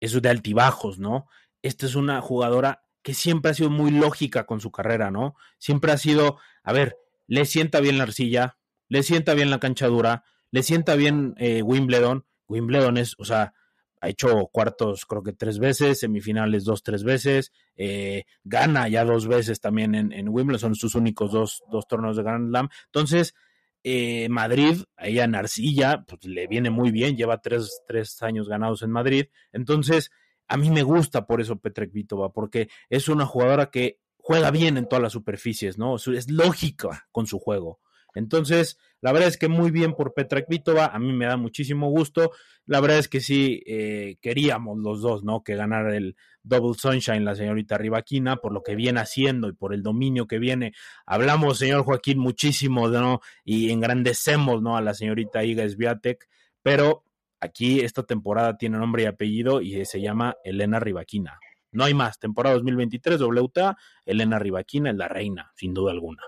Speaker 1: es de altibajos, ¿no? Esta es una jugadora que siempre ha sido muy lógica con su carrera, ¿no? Siempre ha sido, a ver, le sienta bien la arcilla, le sienta bien la cancha dura, le sienta bien eh, Wimbledon. Wimbledon es, o sea, ha hecho cuartos creo que tres veces, semifinales dos, tres veces, eh, gana ya dos veces también en, Wimbledon, son sus únicos dos, dos torneos de Grand Slam. Entonces, eh, Madrid, a ella en Arcilla, pues le viene muy bien, lleva tres, tres años ganados en Madrid. Entonces, a mí me gusta por eso Petrek Vitova, porque es una jugadora que juega bien en todas las superficies, ¿no? Es lógica con su juego. Entonces, la verdad es que muy bien por Petra Kvitova, a mí me da muchísimo gusto. La verdad es que sí eh, queríamos los dos, ¿no? Que ganara el Double Sunshine la señorita Rivaquina, por lo que viene haciendo y por el dominio que viene. Hablamos, señor Joaquín, muchísimo, ¿no? Y engrandecemos, ¿no? A la señorita Iga Sviatek, pero aquí esta temporada tiene nombre y apellido y se llama Elena Rivaquina. No hay más. Temporada 2023, WTA, Elena Rivaquina es la reina, sin duda alguna.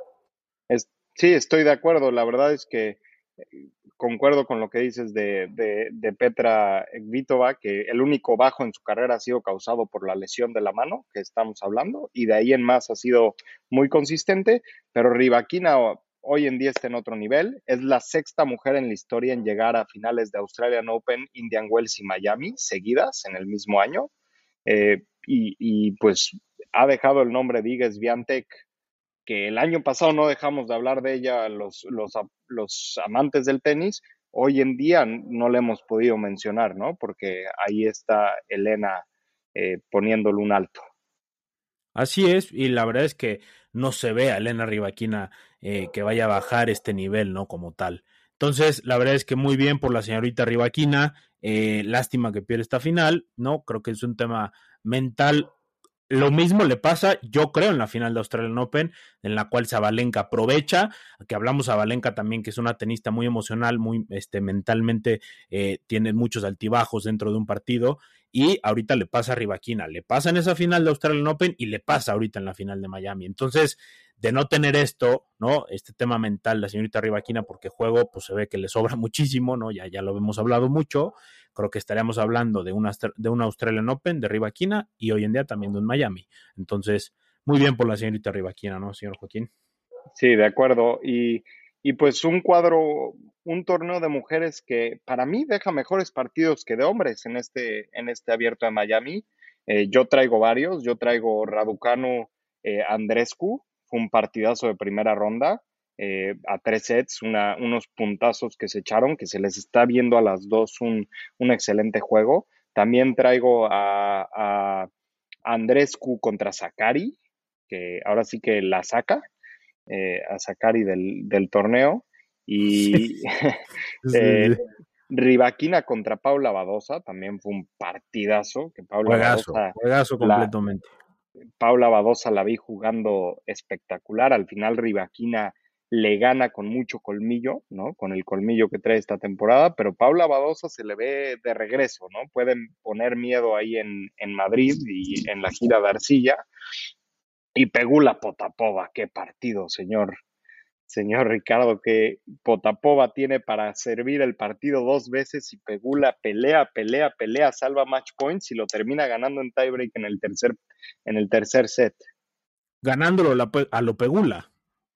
Speaker 2: Sí, estoy de acuerdo. La verdad es que eh, concuerdo con lo que dices de, de, Petra Vitova, que el único bajo en su carrera ha sido causado por la lesión de la mano que estamos hablando, y de ahí en más ha sido muy consistente, pero Rivaquina hoy en día está en otro nivel. Es la sexta mujer en la historia en llegar a finales de Australian Open, Indian Wells y Miami, seguidas en el mismo año. Eh, y, pues ha dejado el nombre de Iga Swiatek que el año pasado no dejamos de hablar de ella los, los, los amantes del tenis, hoy en día no le hemos podido mencionar, ¿no? Porque ahí está Elena eh, poniéndole un alto.
Speaker 1: Así es, y la verdad es que no se ve a Elena Rivaquina eh, que vaya a bajar este nivel, ¿no? Como tal. Entonces, la verdad es que muy bien por la señorita Rivaquina, eh, lástima que pierde esta final, ¿no? Creo que es un tema mental lo mismo le pasa, yo creo, en la final de Australian Open, en la cual Zabalenka aprovecha, que hablamos Zabalenka también, que es una tenista muy emocional, muy este, mentalmente eh, tiene muchos altibajos dentro de un partido, y ahorita le pasa a Rivaquina, le pasa en esa final de Australian Open y le pasa ahorita en la final de Miami. Entonces, de no tener esto, ¿no? Este tema mental, la señorita Rivaquina, porque juego, pues se ve que le sobra *laughs* muchísimo, ¿no? Ya, ya lo hemos hablado mucho. Creo que estaríamos hablando de una, de una Australian Open, de Rivaquina, y hoy en día también de un Miami. Entonces, muy bien por la señorita Rivaquina, ¿no, señor Joaquín?
Speaker 2: Sí, de acuerdo. Y, y pues un cuadro, un torneo de mujeres que para mí deja mejores partidos que de hombres en este, en este abierto de Miami. Eh, yo traigo varios, yo traigo Raducano eh, Andrescu, fue un partidazo de primera ronda, eh, a tres sets, unos puntazos que se echaron, que se les está viendo a las dos un, excelente juego. También traigo a, a Andrescu contra Sakari, que ahora sí que la saca, eh, a Sakari del, torneo. Y *laughs* *laughs* eh, Rivaquina contra Paula Badosa, también fue un partidazo. Que Paula
Speaker 1: Badosa, completamente.
Speaker 2: Paula Badosa la vi jugando espectacular. Al final Rivaquina le gana con mucho colmillo, ¿no? Con el colmillo que trae esta temporada, pero Paula Badosa se le ve de regreso, ¿no? Pueden poner miedo ahí en, en Madrid y en la gira de Arcilla. Y Pegula Potapova, qué partido, señor señor Ricardo, que Potapova tiene para servir el partido dos veces y Pegula pelea, pelea, pelea, salva match points y lo termina ganando en tiebreak en el tercer, en el tercer set.
Speaker 1: Ganándolo a lo Pegula.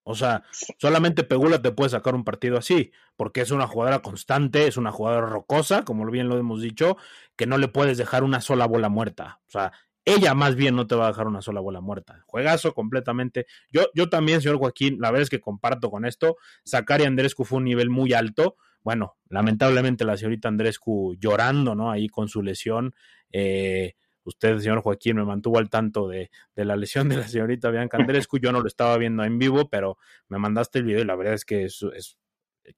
Speaker 1: O sea, solamente Pegula te puede sacar un partido así, porque es una jugadora constante, es una jugadora rocosa, como bien lo hemos dicho, que no le puedes dejar una sola bola muerta. O sea, ella más bien no te va a dejar una sola bola muerta. Juegazo completamente. Yo, yo también, señor Joaquín, la verdad es que comparto con esto. Sakari Andrescu fue un nivel muy alto. Bueno, lamentablemente la señorita Andrescu llorando, ¿no? Ahí con su lesión. Eh, usted, señor Joaquín, me mantuvo al tanto de, de, la lesión de la señorita Bianca Andrescu. Yo no lo estaba viendo en vivo, pero me mandaste el video y la verdad es que es,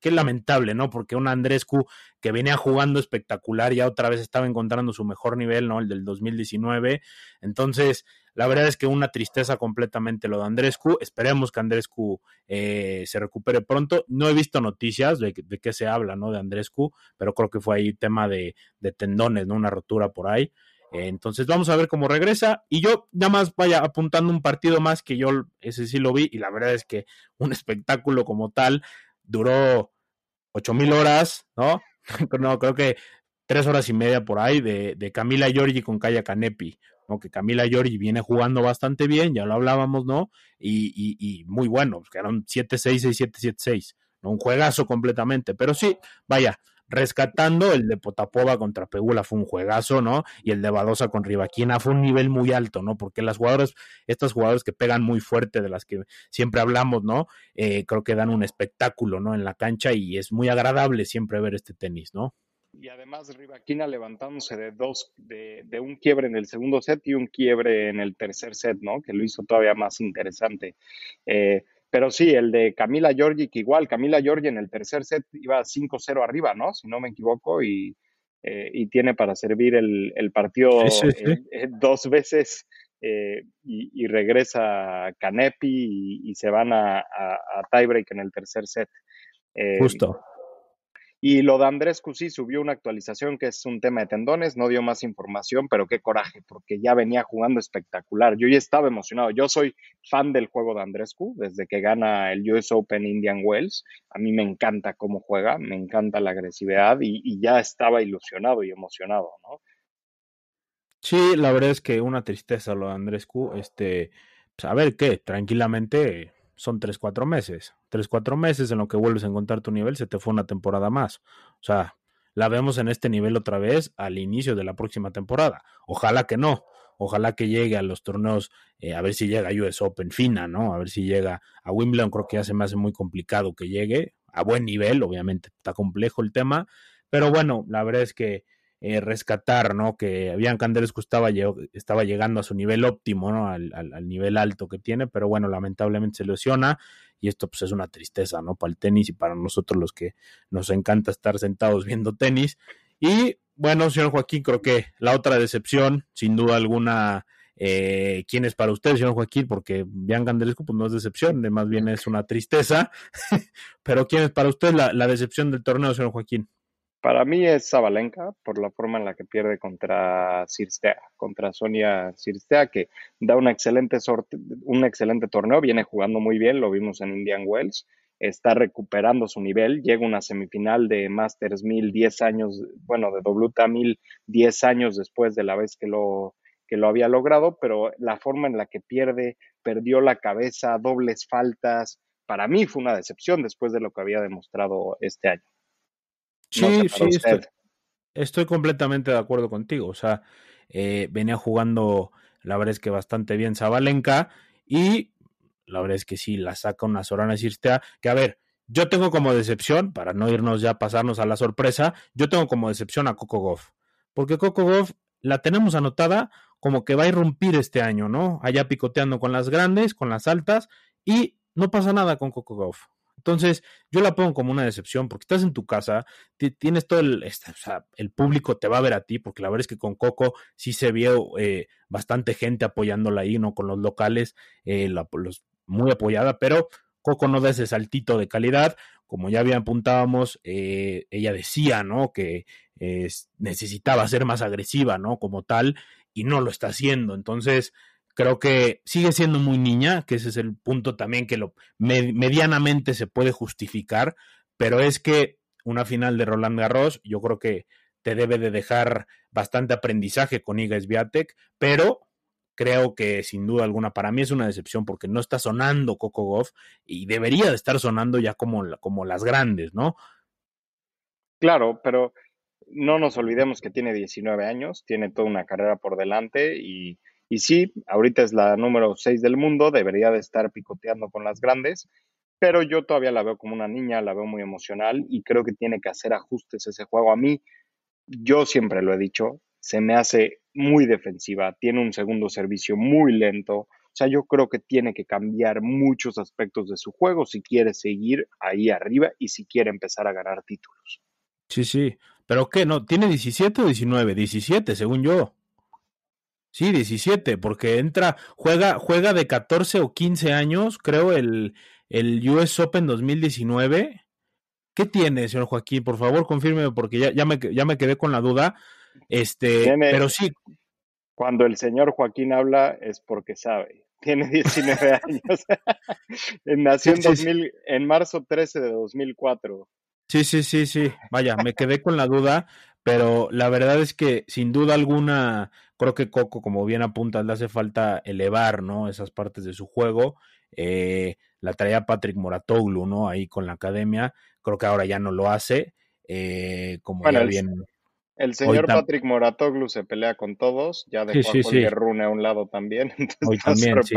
Speaker 1: qué lamentable, ¿no? Porque un Andrescu que venía jugando espectacular, ya otra vez estaba encontrando su mejor nivel, ¿no? El del 2019. Entonces, la verdad es que una tristeza completamente lo de Andrescu. Esperemos que Andrescu eh, se recupere pronto. No he visto noticias de, de, qué se habla, ¿no? De Andrescu, pero creo que fue ahí tema de, de tendones, ¿no? Una rotura por ahí. Entonces vamos a ver cómo regresa. Y yo nada más vaya apuntando un partido más que yo ese sí lo vi y la verdad es que un espectáculo como tal duró ocho mil horas, ¿no? *laughs* no, creo que tres horas y media por ahí de, de Camila Giorgi con Kaya Canepi, ¿no? Que Camila Giorgi viene jugando bastante bien, ya lo hablábamos, ¿no? Y, y, y muy bueno, quedaron 7-6, 6-7, 7-6, ¿no? Un juegazo completamente, pero sí, vaya, rescatando el de Potapova contra Pegula fue un juegazo, ¿no? Y el de Badosa con Rivaquina fue un nivel muy alto, ¿no? Porque las jugadoras, estas jugadoras que pegan muy fuerte, de las que siempre hablamos, ¿no? Eh, creo que dan un espectáculo, ¿no? En la cancha y es muy agradable siempre ver este tenis, ¿no?
Speaker 2: Y además Rivaquina levantándose de dos, de, de, un quiebre en el segundo set y un quiebre en el tercer set, ¿no? Que lo hizo todavía más interesante. Eh, pero sí, el de Camila Giorgi, que igual Camila Giorgi en el tercer set iba 5-0 arriba, ¿no? Si no me equivoco, y, eh, y tiene para servir el, el partido sí, sí, sí. Eh, eh, dos veces y, y, regresa Canepi y, y se van a, a, a, tiebreak en el tercer set.
Speaker 1: Justo.
Speaker 2: Y lo de Andrés Cusí subió una actualización que es un tema de tendones, no dio más información, pero qué coraje, porque ya venía jugando espectacular. Yo ya estaba emocionado. Yo soy fan del juego de Andrescu desde que gana el US Open Indian Wells. A mí me encanta cómo juega, me encanta la agresividad y, ya estaba ilusionado y emocionado, ¿no?
Speaker 1: Sí, la verdad es que una tristeza lo de Andrescu. Este, pues a ver qué, tranquilamente son 3, 4 meses. 3, 4 meses en lo que vuelves a encontrar tu nivel, se te fue una temporada más. O sea, la vemos en este nivel otra vez al inicio de la próxima temporada. Ojalá que no. Ojalá que llegue a los torneos, eh, a ver si llega a US Open fina, ¿no? A ver si llega a Wimbledon, creo que ya se me hace muy complicado que llegue a buen nivel, obviamente está complejo el tema, pero bueno, la verdad es que eh, rescatar, ¿no? Que Bianca Andrescu estaba, estaba llegando a su nivel óptimo, ¿no? Al, nivel alto que tiene, pero bueno, lamentablemente se lesiona y esto pues es una tristeza, ¿no? Para el tenis y para nosotros los que nos encanta estar sentados viendo tenis. Y bueno, señor Joaquín, creo que la otra decepción, sin duda alguna, eh, ¿quién es para usted, señor Joaquín? Porque Bianca Andrescu pues no es decepción, más bien es una tristeza, *laughs* pero ¿quién es para usted la, la decepción del torneo, señor Joaquín?
Speaker 2: Para mí es Zabalenka por la forma en la que pierde contra Cirstea, contra Sonia Cirstea, que da una excelente un excelente torneo, viene jugando muy bien, lo vimos en Indian Wells, está recuperando su nivel, llega una semifinal de Masters 1000 10 años, bueno, de WTA 1000 10 años después de la vez que lo, que lo había logrado, pero la forma en la que pierde, perdió la cabeza, dobles faltas, para mí fue una decepción después de lo que había demostrado este año.
Speaker 1: Sí, sí, estoy, estoy, completamente de acuerdo contigo. O sea, eh, venía jugando, la verdad es que bastante bien Zabalenka y la verdad es que sí, la saca una Sorana Cirstea, que a ver, yo tengo como decepción, para no irnos ya a pasarnos a la sorpresa, yo tengo como decepción a Coco Goff, porque Coco Goff la tenemos anotada como que va a irrumpir este año, ¿no? Allá picoteando con las grandes, con las altas, y no pasa nada con Coco Goff. Entonces, yo la pongo como una decepción porque estás en tu casa, tienes todo el, este, el público te va a ver a ti, porque la verdad es que con Coco sí se vio eh, bastante gente apoyándola ahí, ¿no? Con los locales, eh, la, muy apoyada, pero Coco no da ese saltito de calidad. Como ya bien apuntábamos, eh, ella decía, ¿no? Que necesitaba ser más agresiva, ¿no? Como tal, y no lo está haciendo. Entonces, Creo que sigue siendo muy niña, que ese es el punto también que lo med medianamente se puede justificar, pero es que una final de Roland Garros, yo creo que te debe de dejar bastante aprendizaje con Iga Swiatek, pero creo que sin duda alguna para mí es una decepción porque no está sonando Coco Goff y debería de estar sonando ya como, como las grandes, ¿no?
Speaker 2: Claro, pero no nos olvidemos que tiene 19 años, tiene toda una carrera por delante y y sí, ahorita es la número 6 del mundo, debería de estar picoteando con las grandes, pero yo todavía la veo como una niña, la veo muy emocional y creo que tiene que hacer ajustes ese juego. A mí, yo siempre lo he dicho, se me hace muy defensiva, tiene un segundo servicio muy lento. O sea, yo creo que tiene que cambiar muchos aspectos de su juego si quiere seguir ahí arriba y si quiere empezar a ganar títulos.
Speaker 1: Sí, sí. ¿Pero qué? ¿No? ¿Tiene 17 o 19? 17, según yo. Sí, 17, porque entra, juega, juega de 14 o 15 años, creo, el, el US Open 2019. ¿Qué tiene, señor Joaquín? Por favor, confirme, porque ya, ya, me, ya me quedé con la duda. Este, pero sí.
Speaker 2: Cuando el señor Joaquín habla es porque sabe. *laughs* Tiene 19 *laughs* años. *laughs* Nació en, 2000, en marzo 13 de 2004.
Speaker 1: Sí, sí, sí, sí. Vaya, me quedé con la duda, pero la verdad es que sin duda alguna creo que Coco, como bien apuntas, le hace falta elevar, ¿no? Esas partes de su juego. Eh, la traía Patrick Moratoglu, ¿no? Ahí con la academia. Creo que ahora ya no lo hace. Eh, como ya
Speaker 2: el,
Speaker 1: bien.
Speaker 2: El señor Patrick Moratoglu se pelea con todos. Ya dejó sí, a Rune a un lado también. *laughs*
Speaker 1: Hoy también, sí,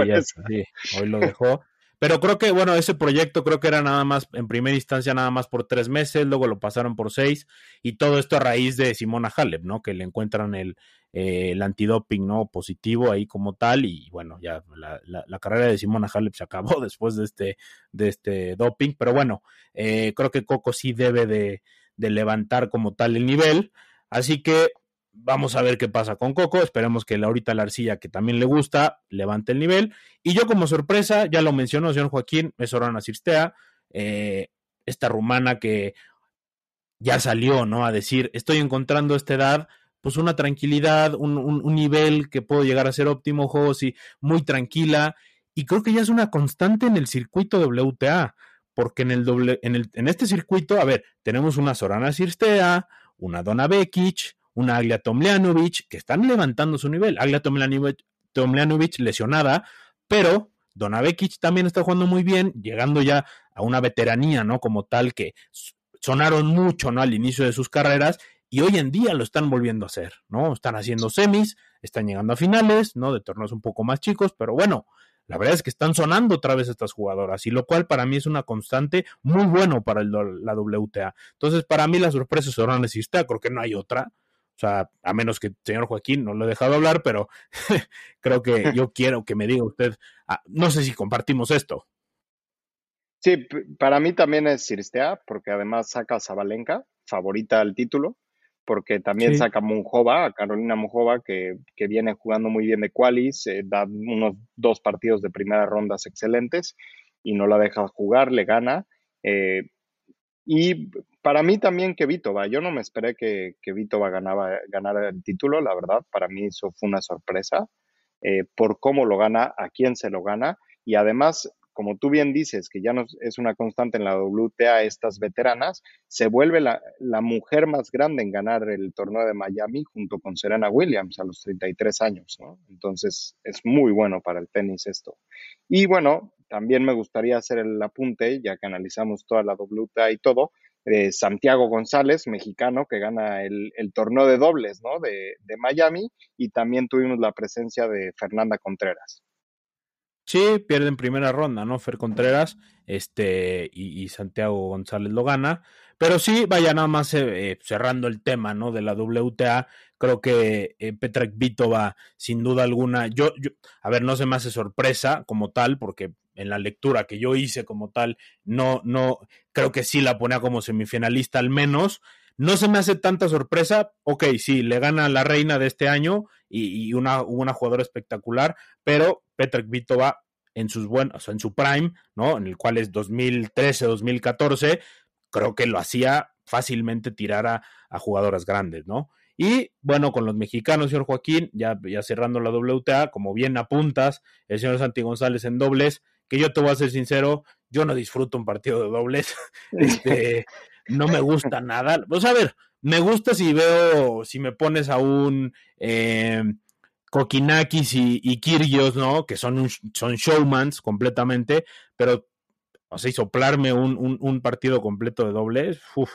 Speaker 1: Hoy lo dejó. Pero creo que, bueno, ese proyecto creo que era nada más, en primera instancia, nada más por tres meses, luego lo pasaron por seis, y todo esto a raíz de Simona Halep, ¿no? Que le encuentran el, eh, el antidoping, ¿no? Positivo ahí como tal, y bueno, ya la, la, carrera de Simona Halep se acabó *laughs* después de este, de este doping, pero bueno, eh, creo que Coco sí debe de, de levantar como tal el nivel, así que Vamos a ver qué pasa con Coco. Esperemos que ahorita la arcilla, que también le gusta, levante el nivel. Y yo, como sorpresa, ya lo mencionó señor Joaquín, es Orana Cirstea, eh, esta rumana que ya salió, ¿no? A decir, estoy encontrando esta edad, pues una tranquilidad, un, un, nivel que puedo llegar a ser óptimo, juegos y muy tranquila. Y creo que ya es una constante en el circuito WTA, porque en el doble, en, el, en este circuito, a ver, tenemos una Sorana Cirstea, una Donna Bekic, una Aglia Tomljanovic, que están levantando su nivel. Aglia Tomljanovic, lesionada, pero Donavekic también está jugando muy bien, llegando ya a una veteranía, ¿no? Como tal, que sonaron mucho, ¿no? Al inicio de sus carreras y hoy en día lo están volviendo a hacer, ¿no? Están haciendo semis, están llegando a finales, ¿no? De torneos un poco más chicos, pero bueno, la verdad es que están sonando otra vez estas jugadoras, y lo cual para mí es una constante muy bueno para la WTA. Entonces, para mí la sorpresa es Orán creo que no hay otra. O sea, a menos que el señor Joaquín no lo he dejado hablar, pero *laughs* creo que *laughs* yo quiero que me diga usted, ah, no sé si compartimos esto.
Speaker 2: Sí, para mí también es Ciristea, porque además saca a Zabalenka, favorita al título, porque también saca a Munjova, a Carolina Munjova, que, que, viene jugando muy bien de qualis, eh, da unos dos partidos de primera rondas excelentes y no la deja jugar, le gana. Eh, y para mí también que Vito va, yo no me esperé que, que Vito va ganaba, ganara el título, la verdad, para mí eso fue una sorpresa eh, por cómo lo gana, a quién se lo gana y además, como tú bien dices, que ya no es una constante en la WTA estas veteranas, se vuelve la, la mujer más grande en ganar el torneo de Miami junto con Serena Williams a los 33 años, ¿no? Entonces es muy bueno para el tenis esto. Y bueno, también me gustaría hacer el apunte, ya que analizamos toda la WTA y todo, de Santiago González, mexicano, que gana el, torneo de dobles ¿no? de, Miami, y también tuvimos la presencia de Fernanda Contreras.
Speaker 1: Sí, pierde en primera ronda, ¿no? Fer Contreras, este, y, Santiago González lo gana. Pero sí, vaya nada más eh, cerrando el tema, ¿no? De la WTA, creo que eh, Petra Vitova, sin duda alguna, yo, yo, a ver, no se me hace sorpresa como tal, porque en la lectura que yo hice como tal, no, no, creo que sí la ponía como semifinalista al menos. No se me hace tanta sorpresa. Ok, sí, le gana la reina de este año y, una, una jugadora espectacular, pero Petra Kvitova en sus buenos, en su prime, ¿no? En el cual es 2013, 2014, creo que lo hacía fácilmente tirar a, a jugadoras grandes, ¿no? Y bueno, con los mexicanos, señor Joaquín, ya, ya cerrando la WTA, como bien apuntas, el señor Santi González en dobles, que yo te voy a ser sincero, yo no disfruto un partido de dobles, *laughs* este, no me gusta *laughs* nada. Pues a ver, me gusta si veo, si me pones a un eh, Kokinakis y, y Kirgios, ¿no? Que son, son showmans completamente, pero, o sea, y soplarme un, un, partido completo de dobles, uff.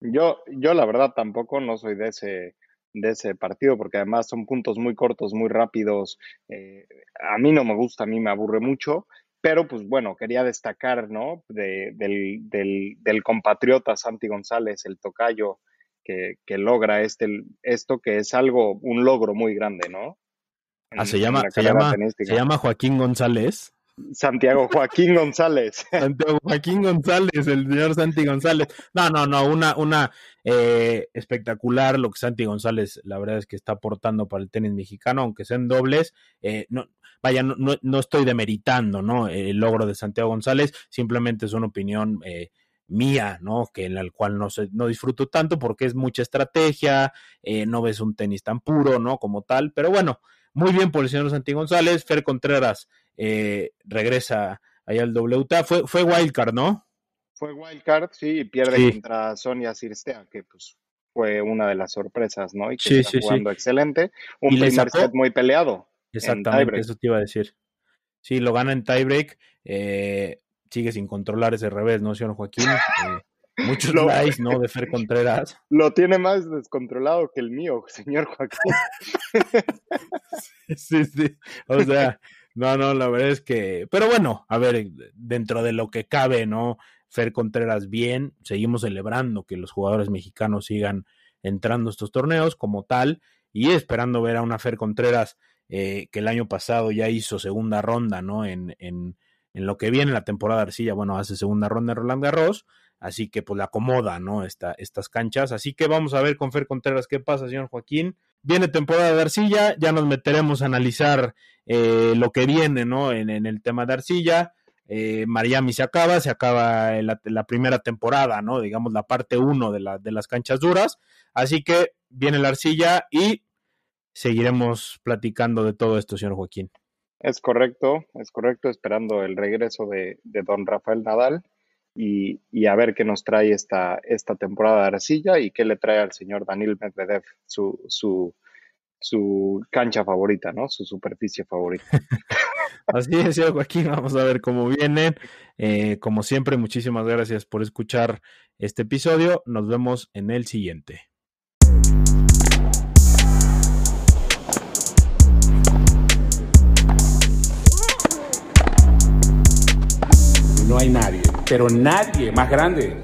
Speaker 2: Yo, yo la verdad tampoco no soy de ese, de ese partido, porque además son puntos muy cortos, muy rápidos. Eh, a mí no me gusta, a mí me aburre mucho. Pero pues bueno, quería destacar, ¿no? De, del, del, del, compatriota Santi González, el tocayo, que, que, logra este, esto, que es algo, un logro muy grande, ¿no?
Speaker 1: ah, se llama, se llama, se llama Joaquín González.
Speaker 2: Santiago Joaquín González. *laughs*
Speaker 1: Santiago Joaquín González, el señor Santi González. No, no, no, una, una eh, espectacular lo que Santi González, la verdad es que está aportando para el tenis mexicano, aunque sean dobles. Eh, no, vaya, no, no, estoy demeritando, ¿no? El logro de Santiago González, simplemente es una opinión eh, mía, ¿no? Que en la cual no, no disfruto tanto porque es mucha estrategia, no ves un tenis tan puro, ¿no? Como tal, pero bueno, muy bien por el señor Santi González, Fer Contreras eh, regresa allá al WTA, fue, fue wildcard, ¿no?
Speaker 2: Fue wildcard, sí, y pierde contra Sonia Sirstea, que pues fue una de las sorpresas, ¿no? Y que sí, está jugando excelente, un primer set muy peleado.
Speaker 1: Exactamente, eso te iba a decir. Sí, lo gana en tiebreak. Eh, sigue sin controlar ese revés, ¿no, señor Joaquín? *laughs* Eh, muchos lo, likes, ¿no? *laughs* De Fer Contreras.
Speaker 2: Lo tiene más descontrolado que el mío, señor Joaquín. *laughs*
Speaker 1: sí, sí. O sea, no, no, la verdad es que. Pero bueno, a ver, dentro de lo que cabe, ¿no? Fer Contreras bien, seguimos celebrando que los jugadores mexicanos sigan entrando a estos torneos como tal y esperando ver a una Fer Contreras eh, que el año pasado ya hizo segunda ronda, ¿no? En, en, en lo que viene la temporada de Arcilla, bueno, hace segunda ronda en Roland Garros, así que pues le acomoda, ¿no? Esta, estas canchas. Así que vamos a ver con Fer Contreras qué pasa, señor Joaquín. Viene temporada de Arcilla, ya nos meteremos a analizar eh, lo que viene, ¿no? En, el tema de Arcilla. Eh, Miami se acaba, se acaba la, primera temporada, ¿no? Digamos la parte uno de, la, de las canchas duras. Así que viene la Arcilla y seguiremos platicando de todo esto, señor Joaquín.
Speaker 2: Es correcto, es correcto, esperando el regreso de, don Rafael Nadal y, a ver qué nos trae esta, esta temporada de arcilla y qué le trae al señor Daniel Medvedev su, su, su cancha favorita, ¿no? Su superficie favorita. *laughs*
Speaker 1: Así es, señor Joaquín, vamos a ver cómo vienen. Eh, como siempre, muchísimas gracias por escuchar este episodio. Nos vemos en el siguiente.
Speaker 3: no hay nadie, pero nadie más grande.